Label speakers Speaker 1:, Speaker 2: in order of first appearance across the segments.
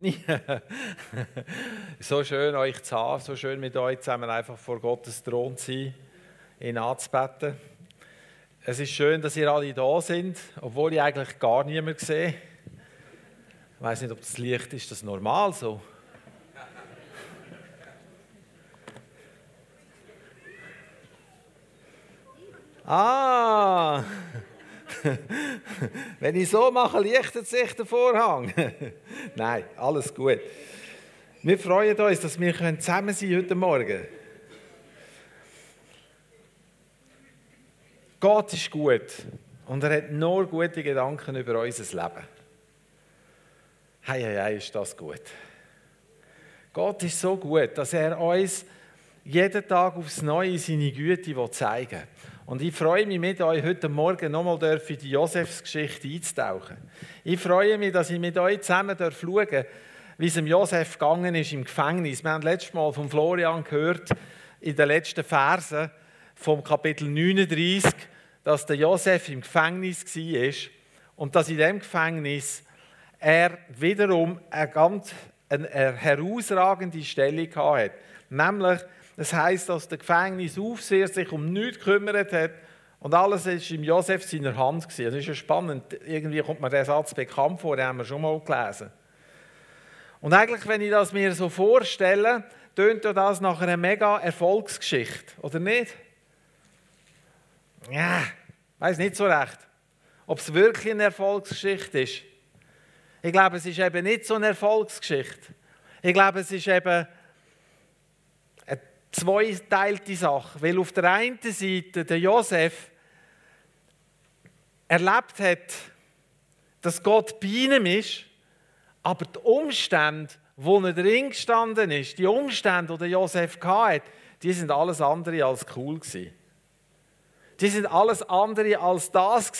Speaker 1: so schön euch zu haben, so schön mit euch zusammen einfach vor Gottes Thron zu sein, ihn anzubeten. Es ist schön, dass ihr alle da sind, obwohl ich eigentlich gar niemanden sehe. Ich weiß nicht, ob das Licht ist, das normal so. Ah! Wenn ich so mache, lichtet sich der Vorhang. Nein, alles gut. Wir freuen uns, dass wir zusammen sein heute Morgen. Gott ist gut und er hat nur gute Gedanken über unser Leben. Hey, hey, hey, ist das gut. Gott ist so gut, dass er uns jeden Tag aufs Neue seine Güte zeigen will. Und ich freue mich mit euch heute Morgen nochmal in die Josefsgeschichte einzutauchen. Ich freue mich, dass ich mit euch zusammen schauen darf, wie es dem Josef gegangen ist im Gefängnis. Wir haben letztes Mal von Florian gehört, in den letzten Versen vom Kapitel 39, dass der Josef im Gefängnis war und dass in dem Gefängnis er wiederum eine ganz eine herausragende Stellung hatte. Nämlich, das heißt, dass der Gefängnisaufseher sich um nichts gekümmert hat und alles ist im Josef seiner Hand gewesen. Das ist ja spannend. Irgendwie kommt mir der Satz bekannt vor, den haben wir schon mal gelesen. Und eigentlich, wenn ich das mir so vorstelle, tönt das nach einer mega Erfolgsgeschichte, oder nicht? Ja, weiß nicht so recht, ob es wirklich eine Erfolgsgeschichte ist. Ich glaube, es ist eben nicht so eine Erfolgsgeschichte. Ich glaube, es ist eben zweiteilte Sache, weil auf der einen Seite der Josef erlebt hat, dass Gott bei ihm ist, aber die Umstände, wo er drin gestanden ist, die Umstände, die Josef hatte, die sind alles andere als cool. Die sind alles andere als das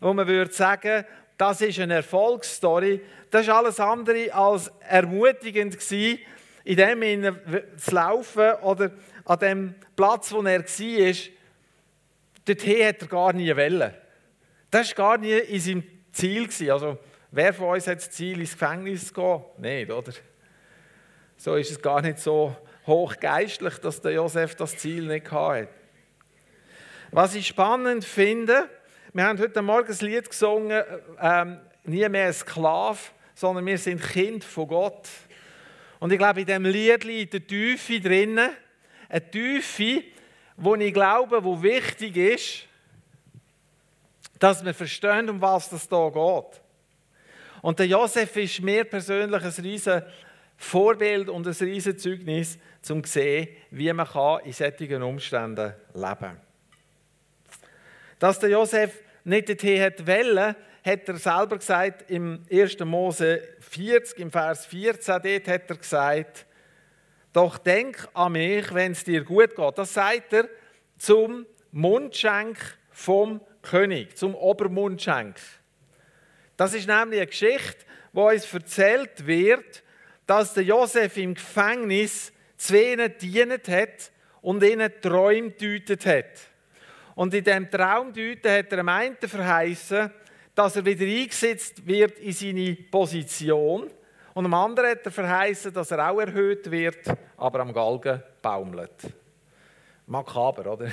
Speaker 1: wo man würde sagen, das ist eine Erfolgsstory. Das ist alles andere als ermutigend gewesen, in dem zu laufen oder an dem Platz, wo er war, dorthin hat er gar nie wollen. Das war gar nie in seinem Ziel. Also, wer von uns hat das Ziel, ins Gefängnis zu gehen? Nicht, oder? So ist es gar nicht so hochgeistlich, dass der Josef das Ziel nicht hatte. Was ich spannend finde, wir haben heute Morgen das Lied gesungen, ähm, nie mehr Sklave, sondern wir sind Kind von Gott. Und ich glaube, in diesem Lied liegt eine Tiefe drinnen, eine Tiefe, wo ich glaube, wo wichtig ist, dass wir verstehen, um was es hier geht. Und der Josef ist mir persönlich ein riesen Vorbild und ein riesen Zeugnis, um zu sehen, wie man in solchen Umständen leben kann. Dass der Josef nicht dorthin wollte, hat er selber gesagt, im 1. Mose 40, im Vers 14, dort hat er gesagt, doch denk an mich, wenn es dir gut geht. Das sagt er zum Mundschenk vom König, zum Obermundschenk. Das ist nämlich eine Geschichte, wo uns erzählt wird, dass der Josef im Gefängnis zwei dienet hat und ihnen Träume deutet hat. Und in dem Traumdeuten hat er am einen verheißen, dass er wieder eingesetzt wird in seine Position. Und am anderen hat er verheißen, dass er auch erhöht wird, aber am Galgen baumelt. Makaber, oder?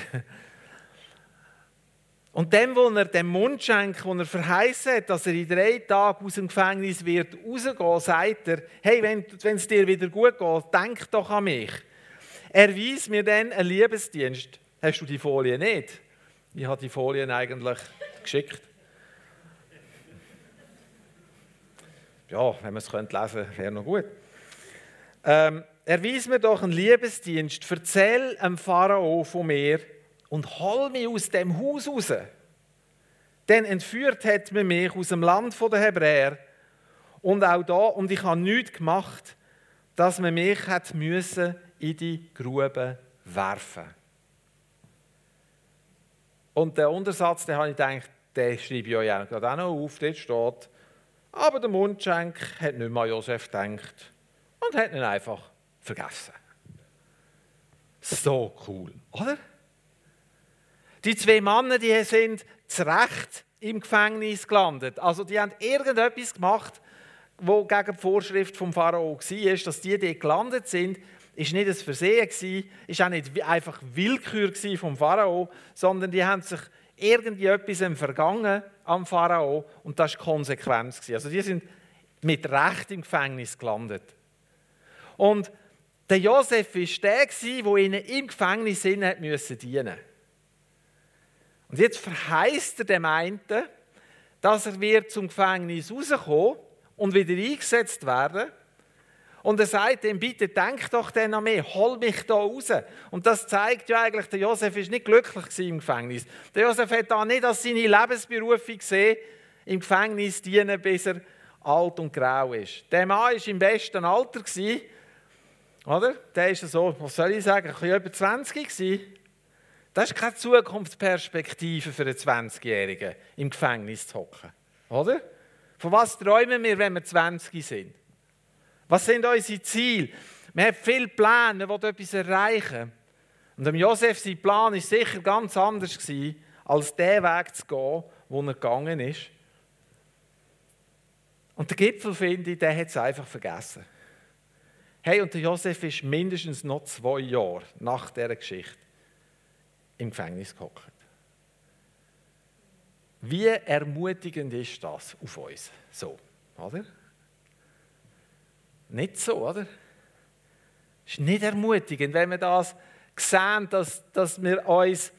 Speaker 1: Und dem, wo er dem Mundschenk, wo er verheißen hat, dass er in drei Tagen aus dem Gefängnis wird rausgehen, sagt er, hey, wenn es dir wieder gut geht, denk doch an mich. Er weist mir dann einen Liebesdienst. Hast du die Folie nicht? Ich habe die Folien eigentlich geschickt. Ja, wenn man es lesen könnte, wäre noch gut. Ähm, erweis mir doch einen Liebesdienst, erzähl dem Pharao von mir und hol mich aus dem Haus raus. Denn entführt hat man mich aus dem Land der Hebräer und auch da, und ich habe nichts gemacht, dass man mich hat müssen in die Grube werfen. Und der Untersatz, den habe ich gedacht, den schreibe ich euch auch noch auf. Dort steht, aber der Mundschenk hat nicht mehr an Josef gedacht und hat ihn einfach vergessen. So cool, oder? Die zwei Männer, die sind zu Recht im Gefängnis gelandet. Also die haben irgendetwas gemacht, wo gegen die Vorschrift vom Pharao war, dass die dort gelandet sind, ist nicht ein Versehen gewesen, ist auch nicht einfach Willkür vom Pharao, sondern die haben sich irgendwie etwas vergangen am Pharao und das war Konsequenz. Also die sind mit Recht im Gefängnis gelandet. Und der Josef war der, der ihnen im Gefängnis dienen musste. Und jetzt verheißt er dem einen, dass er wird zum Gefängnis rauskommen und wieder eingesetzt werden. Und er sagt ihm, bitte denk doch dann an mich, hol mich da raus. Und das zeigt ja eigentlich, der Josef ist nicht glücklich im Gefängnis. Der Josef hat da nicht als seine Lebensberufung gesehen, im Gefängnis dienen, bis er alt und grau ist. Der Mann war im besten Alter, oder? Der ist so, was soll ich sagen, ein über 20 gewesen. Das ist keine Zukunftsperspektive für einen 20-Jährigen, im Gefängnis zu hocken. Oder? Von was träumen wir, wenn wir 20 sind? Was sind unsere Ziele? Wir haben viele Pläne, wollen etwas erreichen. Und Josef, sein Plan war sicher ganz anders, gewesen, als der Weg zu gehen, wo er gegangen ist. Und der Gipfel, finde ich, der hat es einfach vergessen. Hey, und der Josef ist mindestens noch zwei Jahre nach dieser Geschichte im Gefängnis gehockt. Wie ermutigend ist das auf uns? So, oder? Nicht so, oder? Es ist nicht ermutigend, wenn wir das sehen, dass, dass, wir uns,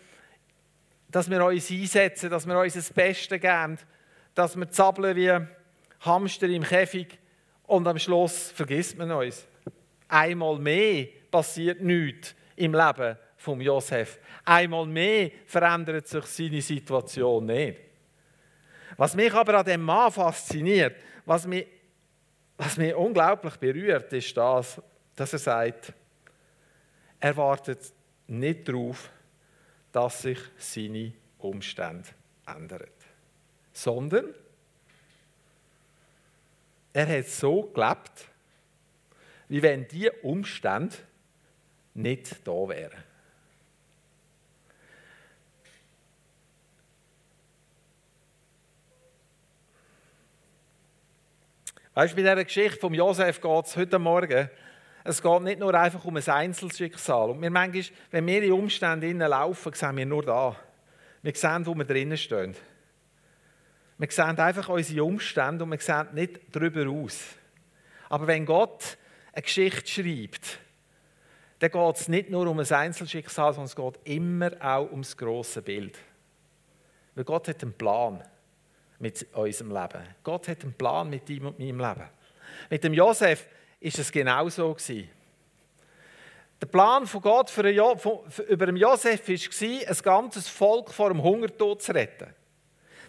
Speaker 1: dass wir uns einsetzen, dass wir uns das Beste geben, dass wir zappeln wie Hamster im Käfig und am Schluss vergisst man uns. Einmal mehr passiert nichts im Leben von Josef. Einmal mehr verändert sich seine Situation nicht. Was mich aber an dem Mann fasziniert, was mich, was mich unglaublich berührt, ist das, dass er sagt, er wartet nicht darauf, dass sich seine Umstände ändern, sondern er hat so gelebt, wie wenn die Umstände nicht da wären. Weißt du, bei dieser Geschichte von Josef geht es heute Morgen, es geht nicht nur einfach um ein Einzelschicksal. Und wir manchmal, wenn wir in Umstände laufen, sehen wir nur da. Wir sehen, wo wir drinnen stehen. Wir sehen einfach unsere Umstände und wir sehen nicht darüber aus. Aber wenn Gott eine Geschichte schreibt, dann geht es nicht nur um ein Einzelschicksal, sondern es geht immer auch um das grosse Bild. Weil Gott hat einen Plan mit unserem Leben. Gott hat einen Plan mit deinem und meinem Leben. Mit dem Josef ist es genau so Der Plan von Gott für jo für, über den Josef war, ein ganzes Volk vor dem Hungertod zu retten.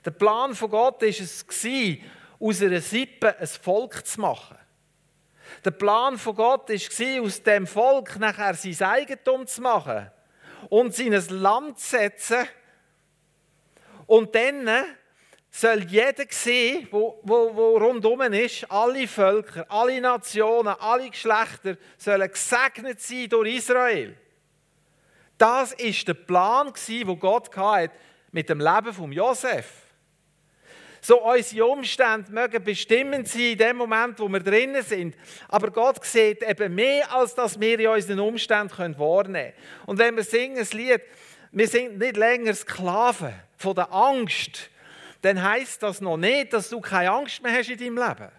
Speaker 1: Der Plan von Gott war es, aus einer Sippe ein Volk zu machen. Der Plan von Gott war, aus dem Volk nachher sein Eigentum zu machen und sie in ein Land zu setzen und dann soll jeder sehen, wo, wo, wo rundum ist, alle Völker, alle Nationen, alle Geschlechter sollen gesegnet sein durch Israel. Das ist der Plan, den Gott hatte mit dem Leben von Josef. So unsere Umstände mögen bestimmend sein in dem Moment, wo wir drinnen sind. Aber Gott sieht eben mehr, als dass wir in unseren Umständen wahrnehmen können. Und wenn wir singen ein Lied, wir sind nicht länger Sklaven von der Angst, dann heißt das noch nicht, dass du keine Angst mehr hast in deinem Leben.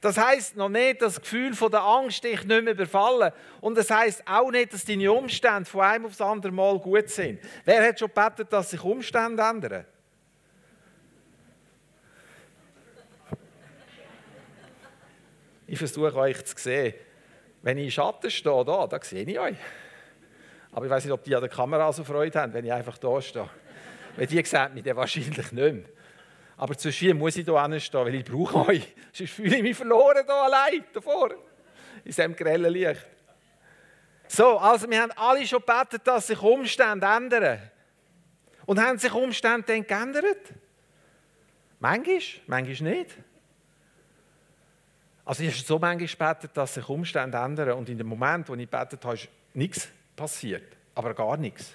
Speaker 1: Das heißt noch nicht, dass das Gefühl von der Angst dich nicht mehr überfallen. Und das heißt auch nicht, dass deine Umstände von einem aufs andere Mal gut sind. Wer hat schon gebetet, dass sich Umstände ändern? Ich versuche euch zu sehen. Wenn ich im Schatten stehe, da, da sehe ich euch. Aber ich weiß nicht, ob die an der Kamera so Freude haben, wenn ich einfach da stehe. Weil die sehen mich dann wahrscheinlich nicht mehr. Aber zwischen muss ich hier hinstehen, weil ich brauche euch. Sonst fühle ich mich verloren hier allein, davor. In diesem grellen Licht. So, also wir haben alle schon gebetet, dass sich Umstände ändern. Und haben sich Umstände dann geändert? Manchmal, manchmal nicht. Also ich habe so manchmal gebetet, dass sich Umstände ändern und in dem Moment, wo ich gebetet habe, ist nichts passiert. Aber gar nichts.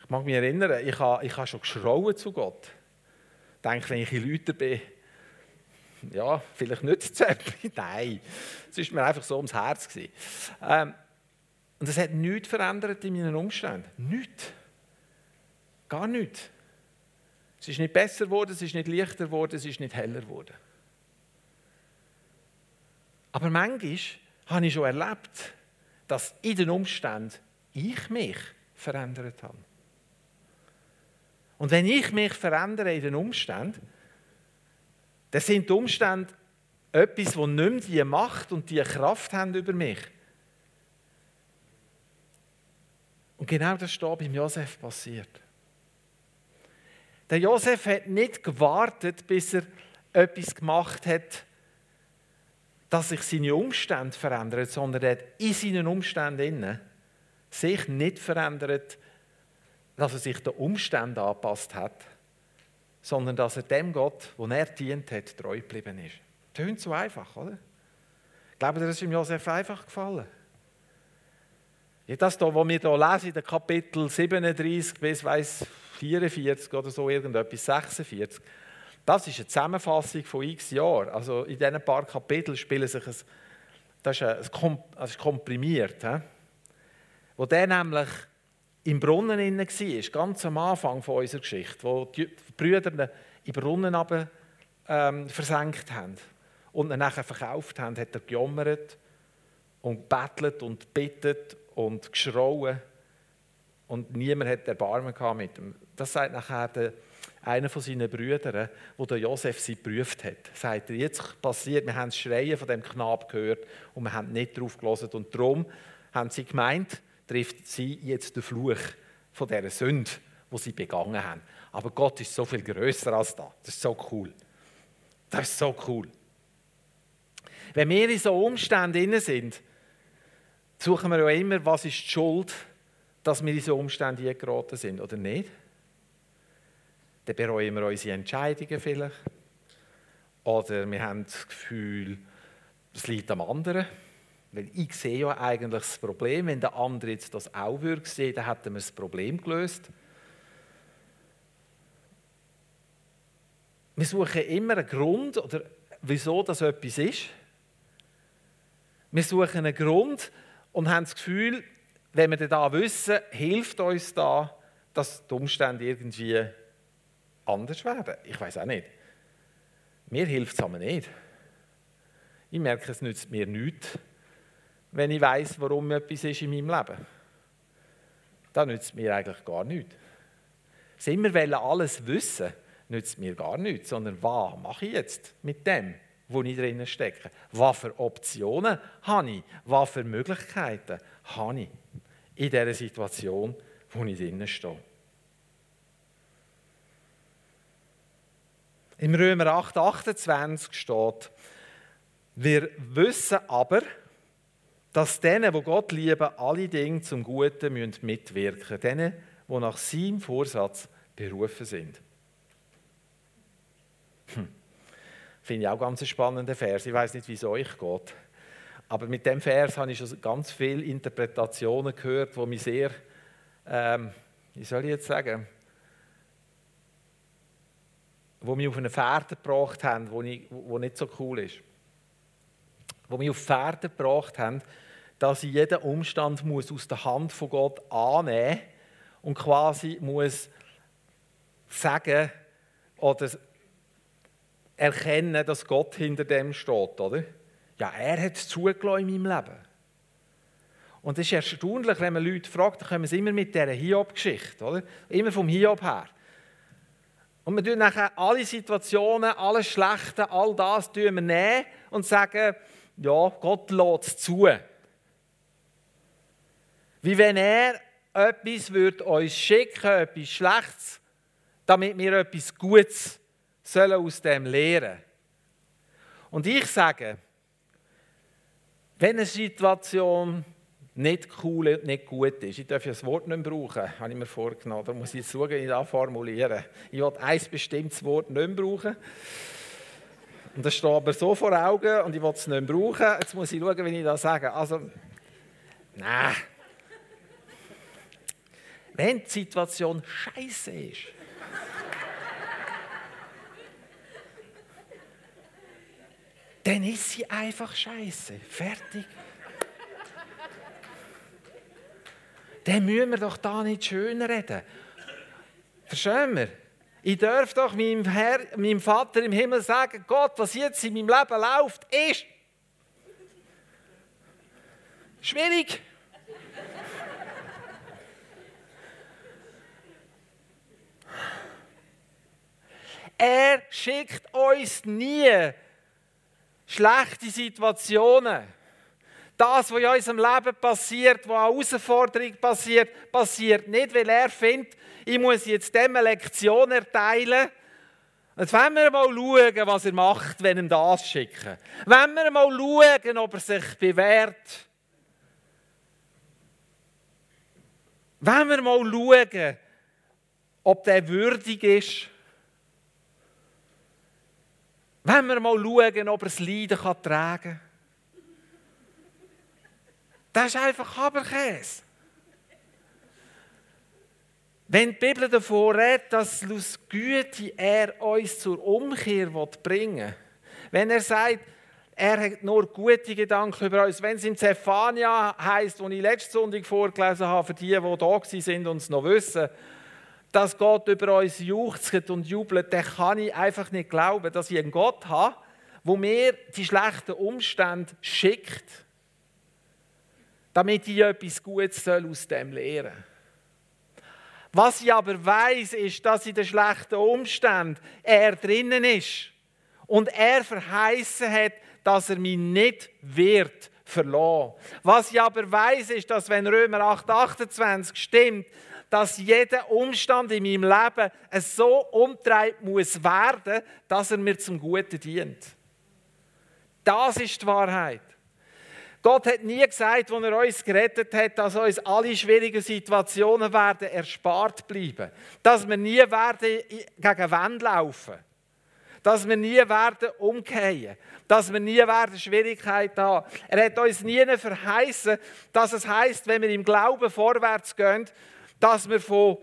Speaker 1: Ich mag mich erinnern, ich habe, ich habe schon geschrauen zu Gott denke, wenn ich in Leuten bin, ja, vielleicht nützt es etwas. Nein, es war mir einfach so ums Herz. Ähm, und es hat nichts verändert in meinen Umständen. Nichts. Gar nichts. Es ist nicht besser geworden, es ist nicht leichter geworden, es ist nicht heller geworden. Aber manchmal habe ich schon erlebt, dass in den Umständen ich mich verändert habe. Und wenn ich mich verändere in den Umständen, dann sind die Umstände etwas, das nicht mehr die Macht und die Kraft haben über mich. Und genau das ist hier beim Josef passiert. Der Josef hat nicht gewartet, bis er etwas gemacht hat, dass sich seine Umstände verändern, sondern er hat in seinen Umständen sich nicht verändert, dass er sich den Umständen angepasst hat, sondern dass er dem Gott, wo er dient hat, treu geblieben ist. Tönt so einfach, oder? Ich glaube, das ist ihm Josef einfach gefallen. Ja, das hier, was wir hier lesen, in den Kapitel 37 bis weiss, 44 oder so, irgendetwas, 46, das ist eine Zusammenfassung von x Jahren. Also in diesen paar Kapiteln spielen sich ein, das ist, ein, das ist komprimiert. He? Wo der nämlich im Brunnen inne war, ganz am Anfang von unserer Geschichte, wo die Brüder den Brunnen runter, ähm, versenkt haben und ihn nachher verkauft haben, hat er gejammert und bettelt und bittet und geschrauen und niemand hat Erbarmen mit ihm. Das sagt nachher der, einer von seinen Brüdern, wo der Josef sie geprüft hat. Sagt er, jetzt passiert, wir haben das Schreien von dem Knab gehört und wir haben nicht drauf gelassen und darum haben sie gemeint, trifft sie jetzt den Fluch von dieser Sünde, die sie begangen haben. Aber Gott ist so viel größer als das. Das ist so cool. Das ist so cool. Wenn wir in so Umständen sind, suchen wir ja immer, was ist die Schuld, dass wir in so Umstände geraten sind, oder nicht? Dann bereuen wir unsere Entscheidungen vielleicht. Oder wir haben das Gefühl, es liegt am anderen. Weil ich sehe ja eigentlich das Problem. Wenn der andere jetzt das auch würde sehen, dann hätten wir das Problem gelöst. Wir suchen immer einen Grund, oder wieso das etwas ist. Wir suchen einen Grund und haben das Gefühl, wenn wir da wissen, hilft uns da, dass die Umstände irgendwie anders werden. Ich weiß auch nicht. Mir hilft es aber nicht. Ich merke, es nützt mir nichts wenn ich weiß, warum etwas ist in meinem Leben. Das nützt mir eigentlich gar nichts. Das immer alles wissen, nützt mir gar nichts, sondern was mache ich jetzt mit dem, wo ich drinnen stecke? Was für Optionen habe ich? Was für Möglichkeiten habe ich in dieser Situation, wo ich drinnen stehe? Im Römer 8, 28 steht, wir wissen aber, dass denen, wo Gott lieben, alle Dinge zum Guten mitwirken müssen. Denen, die nach seinem Vorsatz berufen sind. Hm. Finde ich auch ganz einen spannenden Vers. Ich weiß nicht, wie es euch geht. Aber mit dem Vers habe ich schon ganz viele Interpretationen gehört, die mich sehr, ähm, wie soll ich jetzt sagen, die mich auf eine Fährte gebracht haben, die nicht so cool ist die mich auf Pferde gebracht haben, dass ich jeden Umstand muss aus der Hand von Gott annehmen und quasi muss sagen oder erkennen, dass Gott hinter dem steht, oder? Ja, er hat es zugelassen in meinem Leben. Und es ist erstaunlich, wenn man Leute fragt, dann kommen sie immer mit dieser Hiob-Geschichte, oder? Immer vom Hiob her. Und wir tun nachher alle Situationen, alles Schlechte, all das nehmen und sagen, ja, Gott lässt zu. Wie wenn er etwas würde uns schicken, etwas Schlechtes, damit wir etwas Gutes sollen aus dem lernen. Und ich sage, wenn eine Situation nicht cool und nicht gut ist, ich darf ja das Wort nicht mehr brauchen, habe ich mir vorgenommen, da muss ich jetzt schauen, wie ich das formuliere. Ich will ein bestimmtes Wort nicht mehr brauchen. Und das steht aber so vor Augen und ich will es nicht mehr brauchen. Jetzt muss ich schauen, wie ich das sage. Also, nein. Wenn die Situation scheiße ist, dann ist sie einfach scheiße. Fertig. dann müssen wir doch da nicht schön reden. Verstehen wir? Ich darf doch meinem, Herr, meinem Vater im Himmel sagen, Gott, was jetzt in meinem Leben läuft, ist schwierig. Er schickt uns nie schlechte Situationen. Das, was in unserem Leben passiert, was an Herausforderung passiert, passiert nicht, weil er findet, ich muss jetzt dem eine Lektion erteilen. Jetzt wollen wir mal schauen, was er macht, wenn ihm das schicken. Wenn wir mal schauen, ob er sich bewährt. Wenn wir mal schauen, ob der würdig ist. Wenn wir mal schauen, ob er das Leiden tragen kann. Das ist einfach Haberkäse. Wenn die Bibel davon redet, dass aus Güte er uns zur Umkehr bringen will, wenn er sagt, er hat nur gute Gedanken über uns, wenn es in Zephania heißt, wo ich letzte Sonntag vorgelesen habe, für die, die da sind und es noch wissen, dass Gott über uns juchzt und jubelt, dann kann ich einfach nicht glauben, dass ich einen Gott habe, wo mir die schlechten Umstände schickt, damit ich etwas Gutes aus dem lernen soll. Was ich aber weiß, ist, dass in den schlechten Umständen er drinnen ist und er verheißen hat, dass er mich nicht wird verlassen. Was ich aber weiß, ist, dass wenn Römer 8, 28 stimmt, dass jeder Umstand in meinem Leben so umtreibt muss werden, dass er mir zum Guten dient. Das ist die Wahrheit. Gott hat nie gesagt, als er uns gerettet hat, dass uns alle schwierigen Situationen werden erspart bleiben. Dass wir nie werden gegen Wände laufen. Dass wir nie werden umkehren. Dass wir nie werden Schwierigkeiten haben. Er hat uns nie verheißen, dass es heißt, wenn wir im Glauben vorwärts gehen, dass wir von,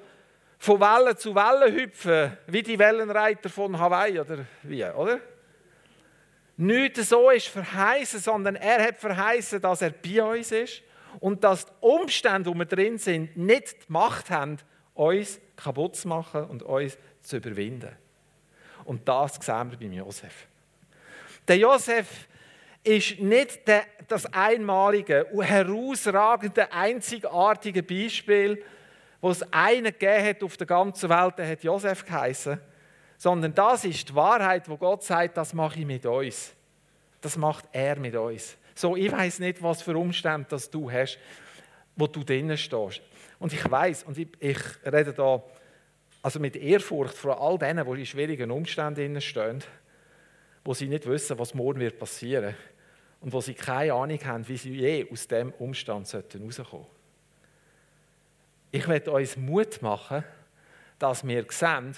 Speaker 1: von Welle zu Welle hüpfen, wie die Wellenreiter von Hawaii oder wie, oder? Nicht so ist verheißen, sondern er hat verheißen, dass er bei uns ist und dass die Umstände, wo wir drin sind, nicht die Macht haben, uns kaputt zu machen und uns zu überwinden. Und das sehen wir beim Josef. Der Josef ist nicht der, das einmalige, herausragende, einzigartige Beispiel, wo es einen gegeben hat auf der ganzen Welt, der hat Josef geheißen, sondern das ist die Wahrheit, wo Gott sagt, das mache ich mit uns. Das macht er mit uns. So, ich weiß nicht, was für Umstände das du hast, wo du drinnen stehst. Und ich weiß, und ich, ich, rede da also mit Ehrfurcht vor all denen, die in schwierigen Umständen stehen, wo sie nicht wissen, was morgen wird passieren und wo sie keine Ahnung haben, wie sie je aus dem Umstand rauskommen sollten. Ich werde uns Mut machen, dass wir sehen,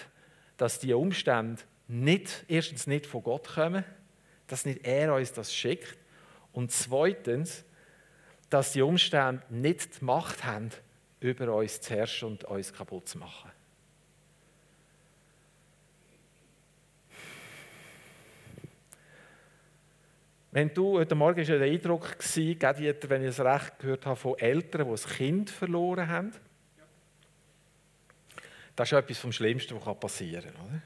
Speaker 1: dass die Umstände nicht, erstens nicht von Gott kommen, dass nicht er uns das schickt und zweitens, dass die Umstände nicht die Macht haben, über uns zu herrschen und uns kaputt zu machen. Wenn du, heute Morgen war der Eindruck, wenn ich es recht gehört habe, von Eltern, die ein Kind verloren haben. Das ist etwas vom Schlimmsten, was passieren kann. Oder?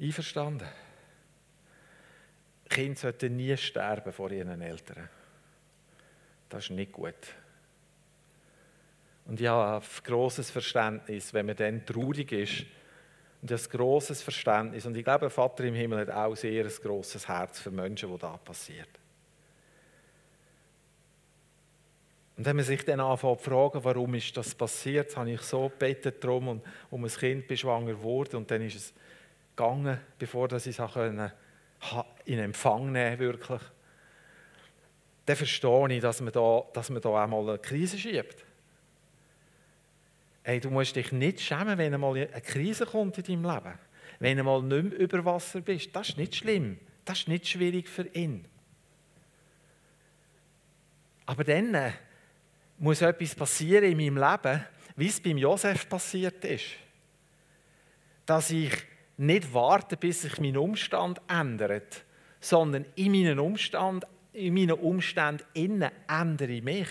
Speaker 1: Einverstanden? Kinder sollten nie sterben vor ihren Eltern. Das ist nicht gut. Und ich habe ein grosses Verständnis, wenn man dann traurig ist. Und ein grosses Verständnis. Und ich glaube, der Vater im Himmel hat auch sehr ein grosses Herz für Menschen, wo da passiert. Und wenn man sich dann anfängt zu fragen, warum ist das passiert, habe ich so gebetet darum und um ein Kind bin schwanger wurde und dann ist es gegangen, bevor ich es können in Empfang nehmen wirklich, dann verstehe ich, dass man da, dass man da einmal eine Krise schiebt. Hey, du musst dich nicht schämen, wenn einmal eine Krise kommt in deinem Leben. Wenn einmal nicht mehr über Wasser bist. Das ist nicht schlimm. Das ist nicht schwierig für ihn. Aber dann äh, muss etwas passieren in meinem Leben, wie es beim Josef passiert ist. Dass ich nicht warten, bis sich mein Umstand ändert, sondern in meinen Umständen, in meinen Umständen innen ändere ich mich.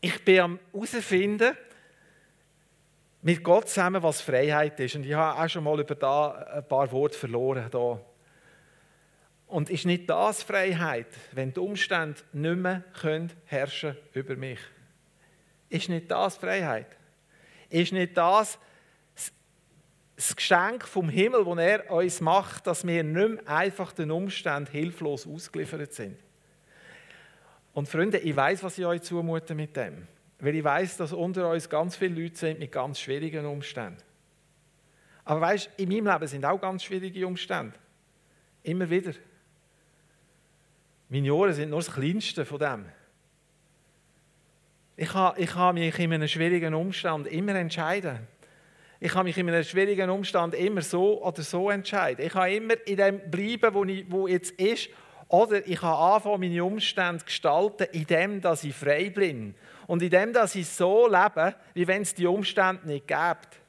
Speaker 1: Ich bin am herausfinden, mit Gott zusammen, was Freiheit ist. Und ich habe auch schon mal über da ein paar Worte verloren. Da. Und ist nicht das Freiheit, wenn die Umstände nicht mehr können herrschen über mich? Ist nicht das Freiheit? Ist nicht das das Geschenk vom Himmel, das er uns macht, dass wir nicht mehr einfach den Umständen hilflos ausgeliefert sind? Und Freunde, ich weiß, was ich euch zumute mit dem. Weil ich weiß, dass unter uns ganz viele Leute sind mit ganz schwierigen Umständen. Aber weißt, in meinem Leben sind auch ganz schwierige Umstände. Immer wieder. Meine Ohren sind nur das Kleinste von dem. Ich kann, ich kann mich in einem schwierigen Umstand immer entscheiden. Ich kann mich in einem schwierigen Umstand immer so oder so entscheiden. Ich kann immer in dem bleiben, wo, ich, wo jetzt ist oder ich kann anfangen, meine Umstände zu gestalten, indem dass ich frei bin. Und indem dass ich so lebe, wie wenn es die Umstände nicht gibt.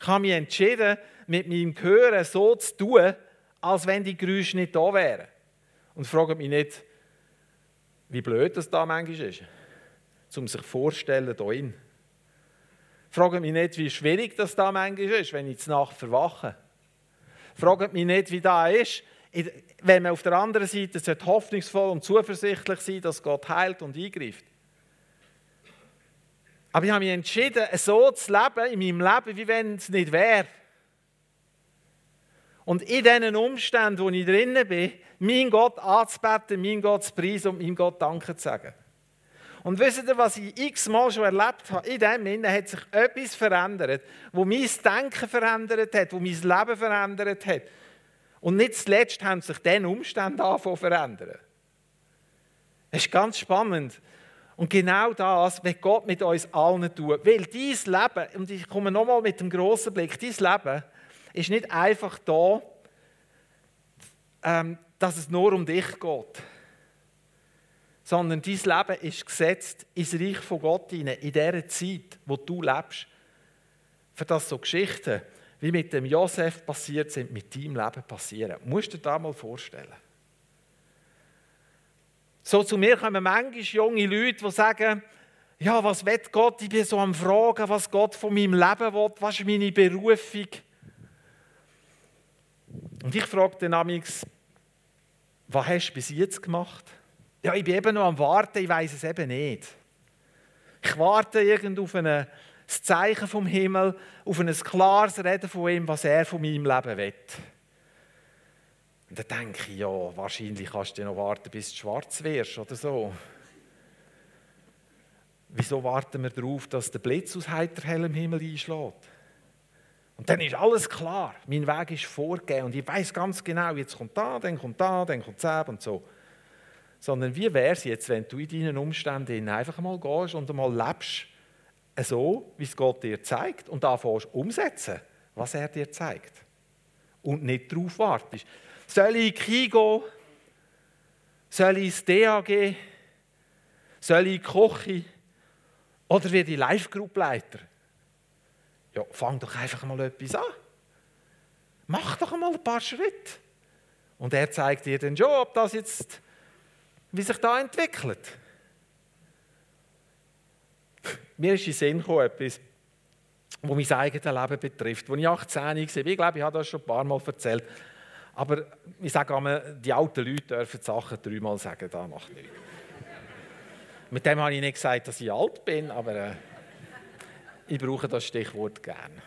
Speaker 1: Ich habe mich entschieden, mit meinem Gehören so zu tun, als wenn die Geräusche nicht da wären. Und frage mich nicht, wie blöd das da manchmal ist, um sich vorzustellen, hier in. Frage mich nicht, wie schwierig das da manchmal ist, wenn ich Nacht verwache. Frage mich nicht, wie das ist, wenn man auf der anderen Seite hoffnungsvoll und zuversichtlich sein dass Gott heilt und eingreift. Aber ich habe mich entschieden, so zu leben in meinem Leben, wie wenn es nicht wäre. Und in diesen Umständen, wo ich drinnen bin, meinen Gott anzubeten, meinen Gott zu preisen und meinem Gott Danke zu sagen. Und wisst ihr, was ich x-mal schon erlebt habe? In dem Sinne hat sich etwas verändert, wo mein Denken verändert hat, wo mein Leben verändert hat. Und nicht zuletzt haben sich diese Umstände angefangen verändern. Es ist ganz spannend. Und genau das wird Gott mit uns allen tun. Weil dein Leben, und ich komme nochmal mit dem grossen Blick, dein Leben ist nicht einfach da, ähm, dass es nur um dich geht. Sondern dein Leben ist gesetzt ins Reich von Gott hinein, in dieser Zeit, wo du lebst. Für das so Geschichten wie mit dem Josef passiert sind, mit deinem Leben passieren. Musst du dir das mal vorstellen. So zu mir kommen manchmal junge Leute, die sagen, ja, was will Gott? Ich bin so am Fragen, was Gott von meinem Leben will, was ist meine Berufung? Und ich frage dann amigs, was hast du bis jetzt gemacht? Ja, ich bin eben noch am Warten, ich weiß es eben nicht. Ich warte irgend auf das Zeichen vom Himmel, auf ein klares Reden von ihm, was er von meinem Leben will. Und dann denke ich, ja, wahrscheinlich kannst du noch warten, bis du schwarz wirst oder so. Wieso warten wir darauf, dass der Blitz aus heiterhellem Himmel einschlägt? Und dann ist alles klar. Mein Weg ist vorgegeben und ich weiß ganz genau, jetzt kommt da, dann kommt da, dann kommt das und so. Sondern wie wäre es jetzt, wenn du in deinen Umständen einfach mal gehst und einmal lebst so, wie es Gott dir zeigt und anfängst umsetzen, was er dir zeigt. Und nicht darauf wartest. Soll ich in Kigo? Soll ich ins DAG? Soll ich Küche? Oder werde ich Live-Group-Leiter? Ja, fang doch einfach mal etwas an. Mach doch mal ein paar Schritte. Und er zeigt dir dann schon, ob das jetzt, wie sich da entwickelt. Mir ist in Sinn gekommen, etwas, was mein eigenes Leben betrifft. Als ich 18 war, ich glaube, ich habe das schon ein paar Mal erzählt, aber ich sage einmal, die alten Leute dürfen die Sachen dreimal sagen, das macht nichts. Mit dem habe ich nicht gesagt, dass ich alt bin, aber äh, ich brauche das Stichwort gerne.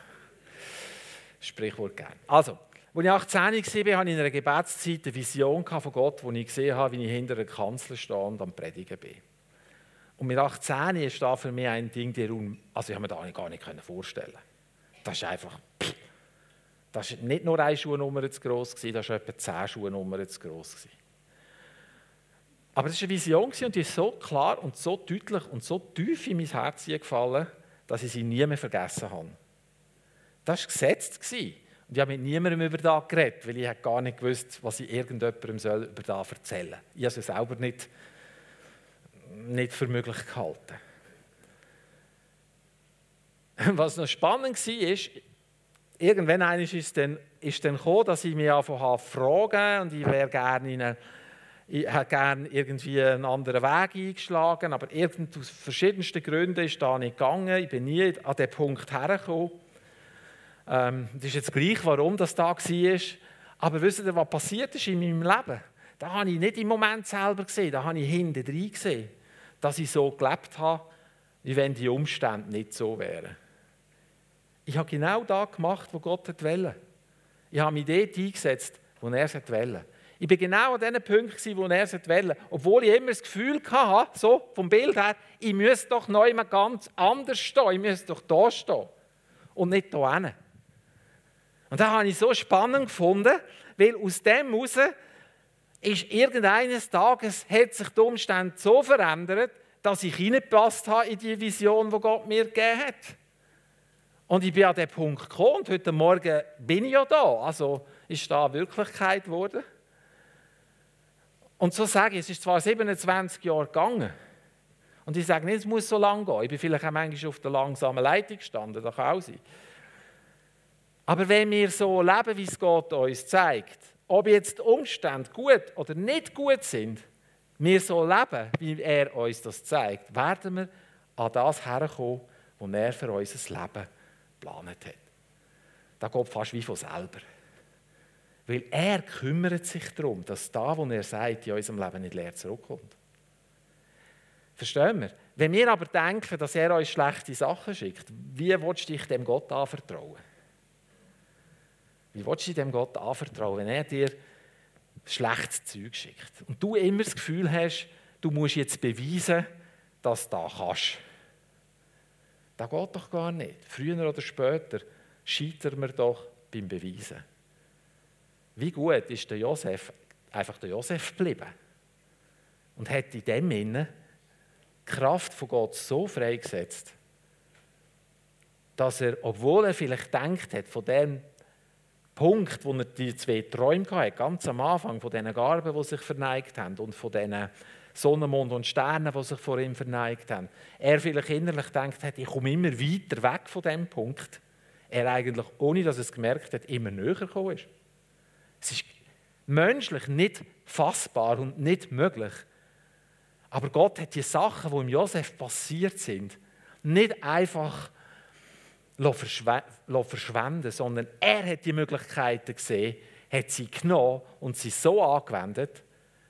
Speaker 1: Sprichwort gerne. Also, als ich 18 war, hatte ich in einer Gebetszeit eine Vision von Gott, wo ich gesehen habe, wie ich hinter einer Kanzel stehe und am Predigen bin. Und mit 18 ist da für mich ein Ding, der also ich habe mir das gar nicht vorstellen Das ist einfach, das ist nicht nur eine Schuhnummer zu gross das war etwa zehn Schuhnummern zu gross. Aber das war eine Vision und die ist so klar und so deutlich und so tief in mein Herz gefallen, dass ich sie nie mehr vergessen habe. Das war gesetzt. Und ich habe mit niemandem über das geredet, weil ich gar nicht gewusst, was ich irgendjemandem über das erzählen soll. Ich habe es selber nicht nicht für möglich gehalten. Was noch spannend war, ist, irgendwann ist es dann, ist dann gekommen, dass ich mich anfangen fragen und ich wäre gerne in eine, ich hätte gerne irgendwie einen anderen Weg eingeschlagen, aber irgend aus verschiedensten Gründen ist da nicht gegangen. Ich bin nie an den Punkt hergekommen. Ähm, das ist jetzt gleich, warum das da war. Aber wisst ihr, was passiert ist in meinem Leben? Da habe ich nicht im Moment selber gesehen, da habe ich hinten drin gesehen, dass ich so gelebt habe, wie wenn die Umstände nicht so wären. Ich habe genau das gemacht, was Gott wollte. Ich habe mich dort eingesetzt, wo er wollte. Ich bin genau an den Punkten, wo er es wollte. Obwohl ich immer das Gefühl hatte, so vom Bild her, ich müsste doch noch immer ganz anders stehen. Ich müsste doch da stehen und nicht da hinten. Und das habe ich so spannend gefunden, weil aus dem heraus ist irgendeines Tages hat sich die Umstände so verändert, dass ich hineingepasst habe in die Vision, die Gott mir gegeben hat. Und ich bin an den Punkt gekommen und heute Morgen bin ich ja da. Also ist da Wirklichkeit geworden. Und so sage ich, es ist zwar 27 Jahre gegangen. Und ich sage nicht, es muss so lange gehen. Ich bin vielleicht auch manchmal auf der langsamen Leitung gestanden, das kann auch sein. Aber wenn wir so leben, wie es Gott uns zeigt, ob jetzt die Umstände gut oder nicht gut sind, wir so leben, wie er uns das zeigt, werden wir an das herkommen, was er für unser Leben geplant hat. Da geht fast wie von selber. Weil er kümmert sich darum, dass da, wo er sagt, in unserem Leben nicht leer zurückkommt. Verstehen wir? Wenn wir aber denken, dass er uns schlechte Sachen schickt, wie willst du dich dem Gott anvertrauen? Wie willst du dem Gott anvertrauen, wenn er dir schlechtes Zeug schickt? Und du immer das Gefühl hast, du musst jetzt beweisen, dass du das kannst. Das geht doch gar nicht. Früher oder später scheitern wir doch beim Beweisen. Wie gut ist der Josef einfach der Josef geblieben und hat in dem Sinne die Kraft von Gott so freigesetzt, dass er, obwohl er vielleicht denkt hat, von dem Punkt, wo er die zwei Träume hatte, ganz am Anfang, von diesen Garben, die sich verneigt haben und von diesen Sonne, Mond und Sterne, die sich vor ihm verneigt haben. Er vielleicht innerlich denkt hat, ich komme immer weiter weg von dem Punkt. Er eigentlich, ohne dass er es gemerkt hat, immer näher gekommen ist. Es ist menschlich nicht fassbar und nicht möglich. Aber Gott hat die Sachen, die im Josef passiert sind, nicht einfach verschwenden, sondern er hat die Möglichkeiten gesehen, hat sie genommen und sie so angewendet,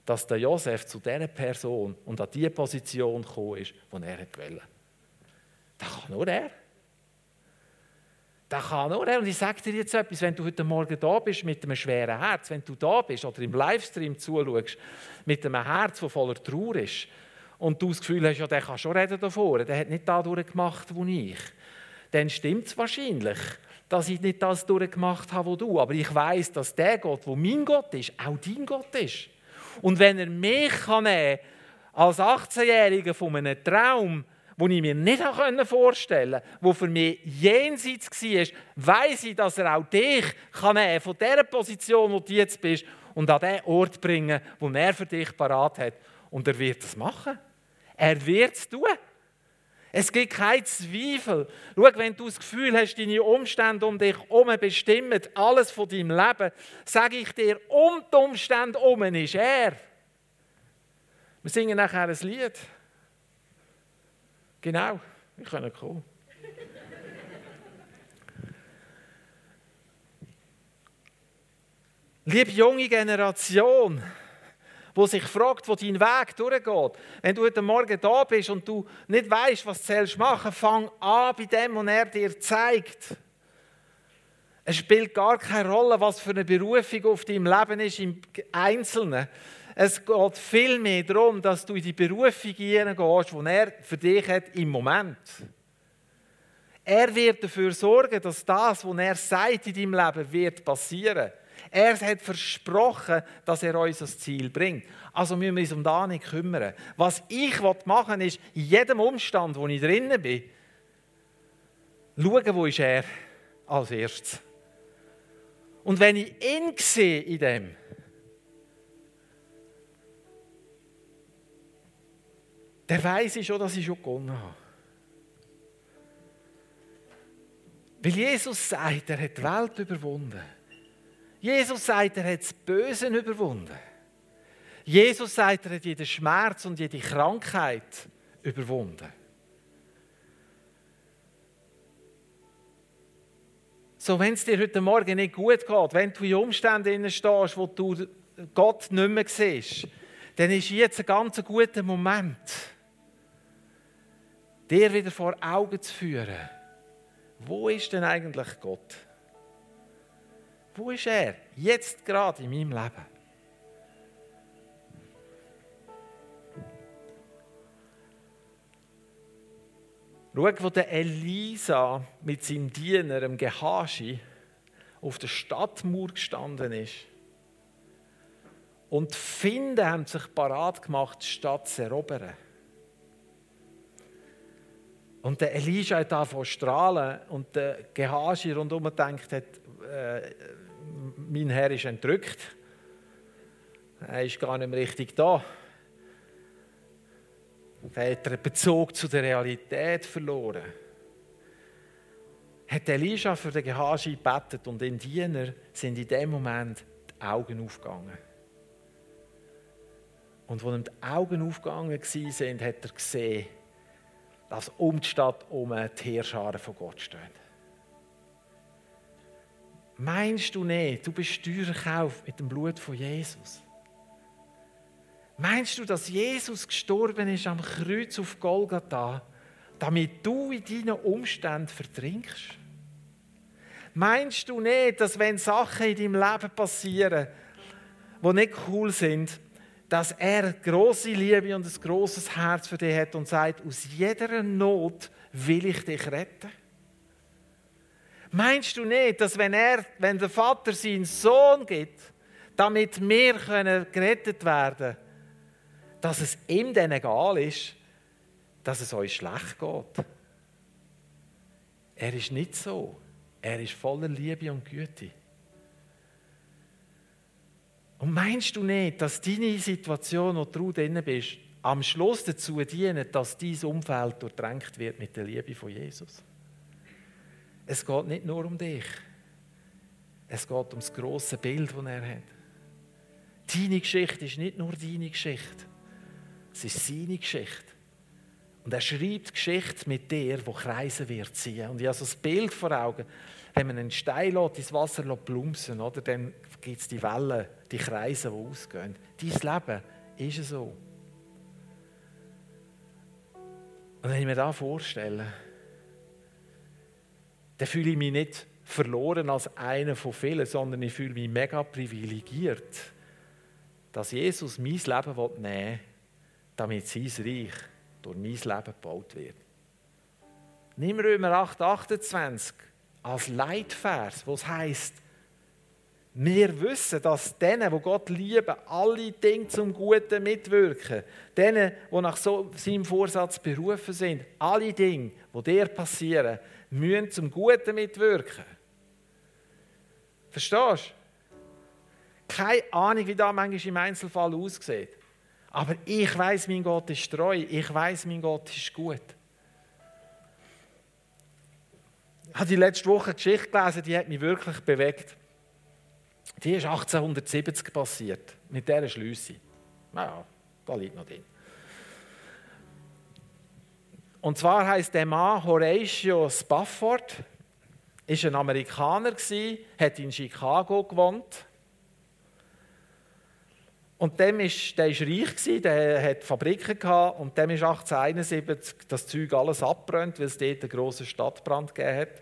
Speaker 1: dass der Josef zu dieser Person und an die Position gekommen ist, die er wollte. Das kann nur er. Das kann nur er. Und ich sage dir jetzt etwas, wenn du heute Morgen da bist mit einem schweren Herz, wenn du da bist oder im Livestream zuschaust, mit einem Herz, das voller Trauer ist, und du das Gefühl hast, ja, der kann schon reden davor, der hat nicht das durchgemacht, wo ich, dann stimmt es wahrscheinlich, dass ich nicht das durchgemacht habe, wo du. Aber ich weiß, dass der Gott, wo mein Gott ist, auch dein Gott ist. Und wenn er mich kann als 18-Jähriger von einem Traum, den ich mir nicht vorstellen konnte, der für mich jenseits war, weiß ich, dass er auch dich kann nehmen von dieser Position, wo du jetzt bist, und an den Ort bringen, wo er für dich parat hat. Und er wird es machen. Er wird es tun. Es gibt keinen Zweifel. Schau, wenn du das Gefühl hast, deine Umstände um dich herum bestimmen alles von deinem Leben, sage ich dir, um die Umstände herum ist er. Wir singen nachher ein Lied. Genau, wir können kommen. Liebe junge Generation, wo sich fragt, wo dein Weg durchgeht. Wenn du heute Morgen da bist und du nicht weißt, was du machen fang an bei dem, was er dir zeigt. Es spielt gar keine Rolle, was für eine Berufung auf deinem Leben ist im Einzelnen. Es geht vielmehr darum, dass du in die Berufung hineingehst, die er für dich hat im Moment. Er wird dafür sorgen, dass das, was er sagt in deinem Leben, wird passieren. Er hat versprochen, dass er uns das Ziel bringt. Also müssen wir uns um das nicht kümmern. Was ich machen will, ist, in jedem Umstand, wo ich drinnen bin, schauen, wo ist er als erstes. Und wenn ich ihn sehe in dem, dann weiß ich schon, dass ich schon gewonnen habe. Weil Jesus sagt, er hat die Welt überwunden. Jesus sagt, er hat das Böse überwunden. Jesus sagt, er hat jeden Schmerz und jede Krankheit überwunden. So, wenn es dir heute Morgen nicht gut geht, wenn du in Umständen stehst, wo du Gott nicht mehr siehst, dann ist jetzt ein ganz guter Moment, dir wieder vor Augen zu führen. Wo ist denn eigentlich Gott? Wo ist er? Jetzt gerade in meinem Leben. Schau, wo der Elisa mit seinem Diener, dem Gehazi, auf der Stadtmauer gestanden ist. Und die Finden haben sich parat gemacht, die Stadt zu erobern. Und der Elisa hat davon strahlen und der Gehazi rundherum gedacht hat, äh, mein Herr ist entrückt. Er ist gar nicht mehr richtig da. Er hat den Bezug zu der Realität verloren. Hat Elisha für den Gehazi gebetet und den Diener sind in dem Moment die Augen aufgegangen. Und als ihm die Augen aufgegangen sind, hat er gesehen, dass um die Stadt um die Heerscharen von Gott stehen. Meinst du nicht, du bist teuer gekauft mit dem Blut von Jesus? Meinst du, dass Jesus gestorben ist am Kreuz auf Golgatha, damit du in deinen Umständen vertrinkst? Meinst du nicht, dass wenn Sachen in deinem Leben passieren, die nicht cool sind, dass er große Liebe und ein großes Herz für dich hat und sagt, aus jeder Not will ich dich retten? Meinst du nicht, dass wenn er, wenn der Vater seinen Sohn gibt, damit wir können gerettet werden, dass es ihm dann egal ist, dass es euch schlecht geht? Er ist nicht so. Er ist voller Liebe und Güte. Und meinst du nicht, dass deine Situation, wo du drin bist, am Schluss dazu dient, dass dein Umfeld durchdrängt wird mit der Liebe von Jesus? Es geht nicht nur um dich. Es geht um das große Bild, das er hat. Deine Geschichte ist nicht nur deine Geschichte. Es ist seine Geschichte. Und er schreibt Geschichte mit dir, die Kreise wird ziehen. Und ich habe so das Bild vor Augen. Wenn man einen Stein lässt, ins Wasser plumpsen oder dann gibt es die Wellen, die Kreise, die ausgehen. Dein Leben ist so. Und wenn ich mir das vorstelle, dann fühle ich mich nicht verloren als einer von vielen, sondern ich fühle mich mega privilegiert, dass Jesus mein Leben nehmen will, damit sein Reich durch mein Leben gebaut wird. Nimm Römer 8, 28 als Leitvers, wo es heißt, wir wissen, dass denen, die Gott lieben, alle Dinge zum Guten mitwirken. Denen, die nach so seinem Vorsatz berufen sind, alle Dinge, die dir passieren, müssen zum Guten mitwirken. Verstehst du? Keine Ahnung, wie das manchmal im Einzelfall aussieht. Aber ich weiß, mein Gott ist treu. Ich weiß, mein Gott ist gut. Ich habe die letzte Woche eine Geschichte gelesen, die hat mich wirklich bewegt. Die ist 1870 passiert, mit dieser Schlüsse. Naja, da liegt noch drin. Und zwar heißt der Mann Horatio Spafford, ist ein Amerikaner hat in Chicago gewohnt. Und dem ist, der war reich, der hat Fabriken und dem ist 1871 das Zeug alles abbrennt, weil es dort einen grossen Stadtbrand gegeben hat.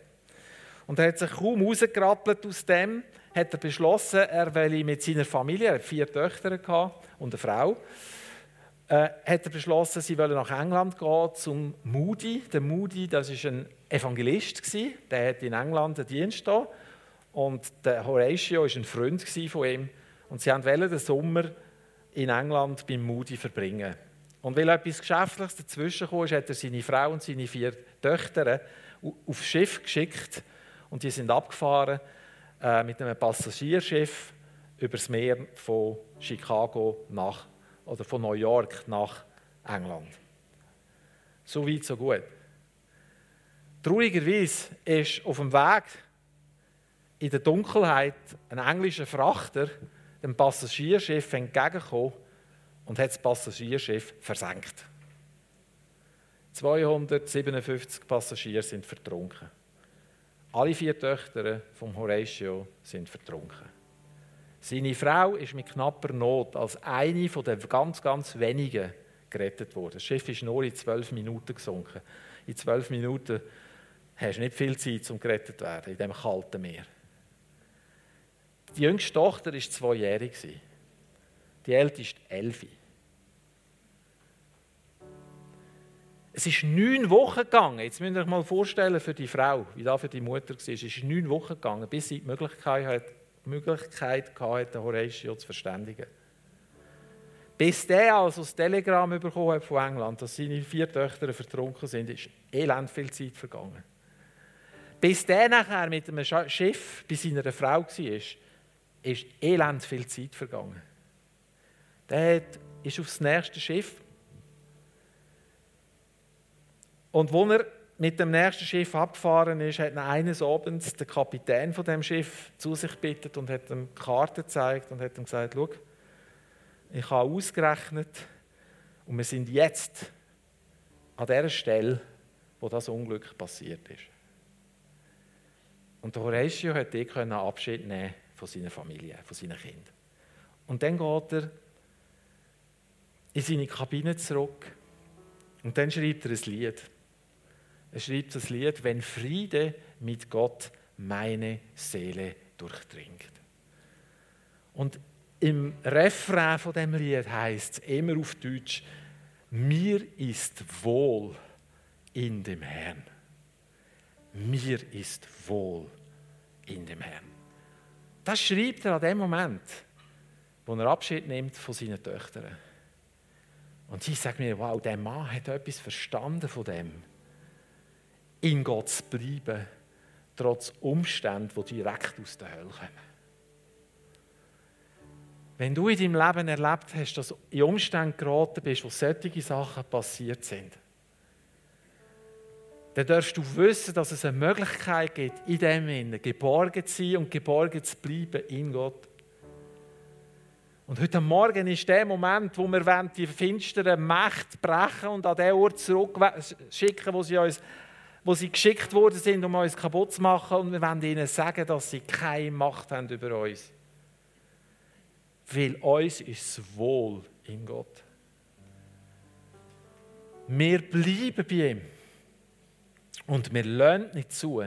Speaker 1: Und er hat sich kaum rausgerappelt aus dem, hat er beschlossen, er will mit seiner Familie, er hat vier Töchter und eine Frau, äh, hat er beschlossen, sie wollen nach England gehen zum Moody. Der Moody, das ist ein Evangelist der hat in England einen Dienst da und der Horatio ist ein Freund von ihm und sie wollten den Sommer in England beim Moody verbringen. Und weil etwas Geschäftliches dazwischen kam, hat er seine Frau und seine vier Töchter aufs Schiff geschickt und die sind abgefahren äh, mit einem Passagierschiff übers Meer von Chicago nach oder von New York nach England. So weit, so gut. Traurigerweise ist auf dem Weg in der Dunkelheit ein englischer Frachter dem Passagierschiff entgegengekommen und hat das Passagierschiff versenkt. 257 Passagiere sind vertrunken. Alle vier Töchter vom Horatio sind vertrunken. Seine Frau ist mit knapper Not als eine von den ganz, ganz wenigen gerettet worden. Das Schiff ist nur in zwölf Minuten gesunken. In zwölf Minuten hast du nicht viel Zeit, um gerettet zu werden in diesem kalten Meer. Die jüngste Tochter war zweijährig. Die älteste elf. Es ist neun Wochen gegangen. Jetzt müsst ihr euch mal vorstellen für die Frau, wie das für die Mutter war. Es ist neun Wochen gegangen, bis sie die Möglichkeit, hat, die Möglichkeit hatte, den Horatio zu verständigen. Bis der also das Telegramm bekommen hat von England, dass seine vier Töchter vertrunken sind, ist elend viel Zeit vergangen. Bis der nachher mit einem Schiff bei seiner Frau war, ist elend viel Zeit vergangen. Der ist aufs nächste Schiff Und wo er mit dem nächsten Schiff abgefahren ist, hat er eines Abends der Kapitän von dem Schiff zu sich bittet und hat ihm Karte gezeigt und hat ihm gesagt: Schau, ich habe ausgerechnet und wir sind jetzt an der Stelle, wo das Unglück passiert ist. Und Horatio hat Abschied nehmen von seiner Familie, von seinen Kindern. Und dann geht er in seine Kabine zurück und dann schreibt er ein Lied. Er schreibt das Lied, wenn Friede mit Gott meine Seele durchdringt. Und im Refrain von dem Lied heißt es immer auf Deutsch: Mir ist wohl in dem Herrn. Mir ist wohl in dem Herrn. Das schreibt er an dem Moment, wo er Abschied nimmt von seinen Töchtern. Und ich sage mir, wow, der Mann hat etwas verstanden von dem in Gott zu bleiben, trotz Umständen, die direkt aus der Hölle kommen. Wenn du in deinem Leben erlebt hast, dass du in Umstände geraten bist, wo solche Sachen passiert sind, dann darfst du wissen, dass es eine Möglichkeit gibt, in dem Innen geborgen zu sein und geborgen zu bleiben in Gott. Und heute Morgen ist der Moment, wo wir die finsteren Mächte brechen und an den Ort zurückschicken, wo sie uns wo sie geschickt worden sind, um uns kaputt zu machen. Und wir wollen ihnen sagen, dass sie keine Macht haben über uns. Weil uns ist wohl in Gott. Wir bleiben bei ihm. Und wir lernen nicht zu,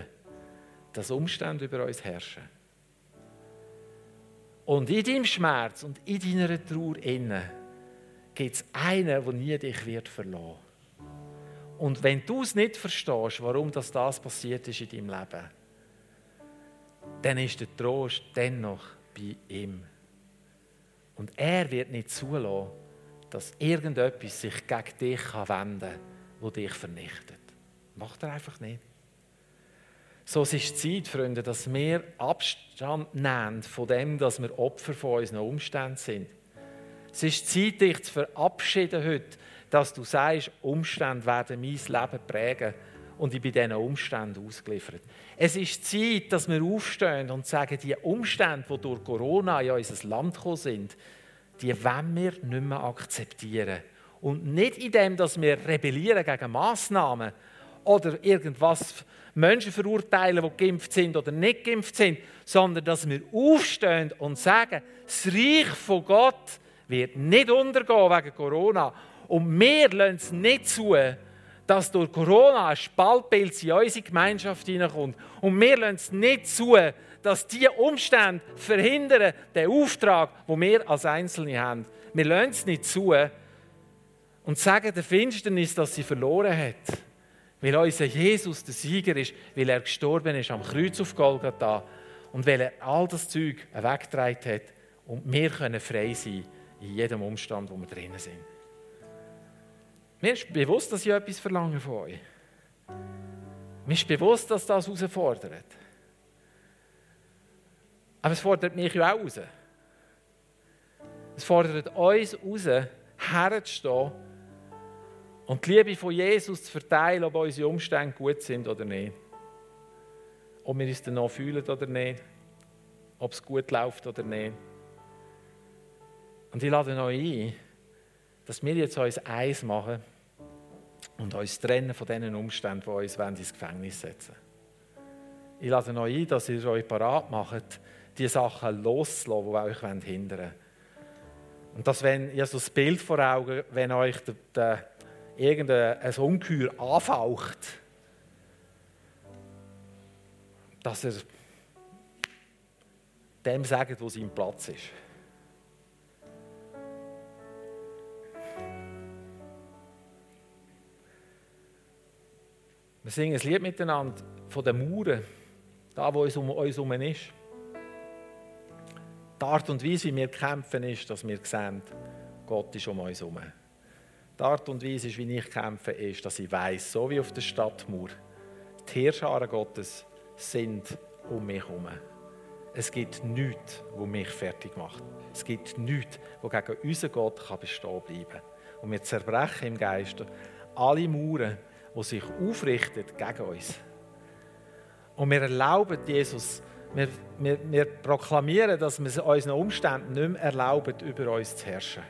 Speaker 1: dass Umstände über uns herrschen. Und in deinem Schmerz und in deiner Trauer innen gibt es einen, der nie dich wird verlassen und wenn du es nicht verstehst, warum das, das passiert ist in deinem Leben, dann ist der Trost dennoch bei ihm. Und er wird nicht zulassen, dass irgendetwas sich gegen dich wenden kann, das dich vernichtet. Macht er einfach nicht. So es ist Zeit, Freunde, dass wir Abstand nehmen von dem, dass wir Opfer von unseren Umständen sind. Es ist Zeit, dich zu verabschieden heute dass du sagst, Umstände werden mein Leben prägen und ich bin diesen Umständen ausgeliefert. Es ist Zeit, dass wir aufstehen und sagen, die Umstände, die durch Corona in unser Land gekommen sind, die wollen wir nicht mehr akzeptieren. Und nicht in dem, dass wir rebellieren gegen Massnahmen oder irgendwas Menschen verurteilen, die geimpft sind oder nicht geimpft sind, sondern dass wir aufstehen und sagen, das Reich von Gott wird nicht untergehen wegen Corona und wir lassen es nicht zu, dass durch Corona ein Spaltbild in unsere Gemeinschaft hineinkommt. Und wir lassen es nicht zu, dass diese Umstände verhindern den Auftrag, den wir als Einzelne haben. Wir lassen es nicht zu und sagen der Finsternis, dass sie verloren hat. Weil unser Jesus der Sieger ist, weil er gestorben ist am Kreuz auf Golgatha und weil er all das Zeug weggetragen hat und wir können frei sein in jedem Umstand, wo wir drinnen sind. Mir ist bewusst, dass ich etwas verlange von euch. Mir ist bewusst, dass das herausfordert. Aber es fordert mich auch raus. Es fordert uns raus, herzustehen Und die Liebe von Jesus zu verteilen, ob unsere Umstände gut sind oder nicht. Ob wir uns danach fühlen oder nicht. Ob es gut läuft oder nicht. Und ich lade euch ein, dass wir jetzt uns eins machen und uns trennen von diesen Umständen, die uns ins Gefängnis setzen Ich lade euch ein, dass ihr euch parat macht, die Sachen loszulassen, die euch hindern wollen. Und dass, wenn ihr so das Bild vor Augen, wenn euch der, der, irgendein Ungeheuer anfaucht, dass er dem sagt, wo sein Platz ist. Wir singen ein Lied miteinander von den Mauern, da wo es um uns herum ist. Die Art und Weise, wie wir kämpfen, ist, dass wir sehen, Gott ist um uns herum. Die Art und Weise, wie ich kämpfe, ist, dass ich weiß, so wie auf der Stadtmauer, die Heerscharen Gottes sind um mich herum. Es gibt nichts, was mich fertig macht. Es gibt nichts, was gegen unseren Gott bestehen bleiben kann. Und wir zerbrechen im Geist alle Mauern, die sich aufrichten gegen uns. Und wir erlauben Jesus, wir, wir, wir proklamieren, dass wir unseren Umständen nicht mehr erlauben, über uns zu herrschen.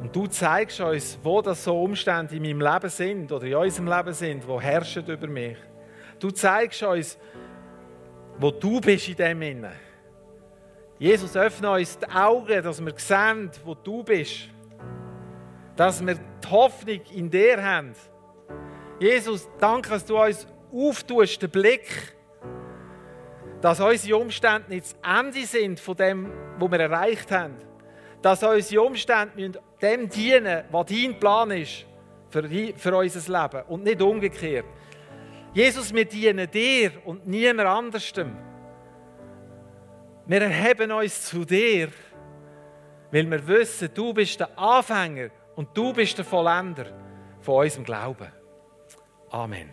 Speaker 1: Und du zeigst uns, wo das so Umstände in meinem Leben sind oder in unserem Leben sind, wo herrschen über mich. Du zeigst uns, wo du bist in dem Innen. Jesus, öffne uns die Augen, dass wir sehen, wo du bist. Dass wir die Hoffnung in dir haben. Jesus, danke, dass du uns auftust, den Blick, dass unsere Umstände nicht das Ende sind von dem, was wir erreicht haben. Dass unsere Umstände dem dienen, was dein Plan ist für, für unser Leben und nicht umgekehrt. Jesus, wir dienen dir und niemand anderstem. Wir erheben uns zu dir, weil wir wissen, du bist der Anfänger und du bist der Vollender von unserem Glauben. Amen.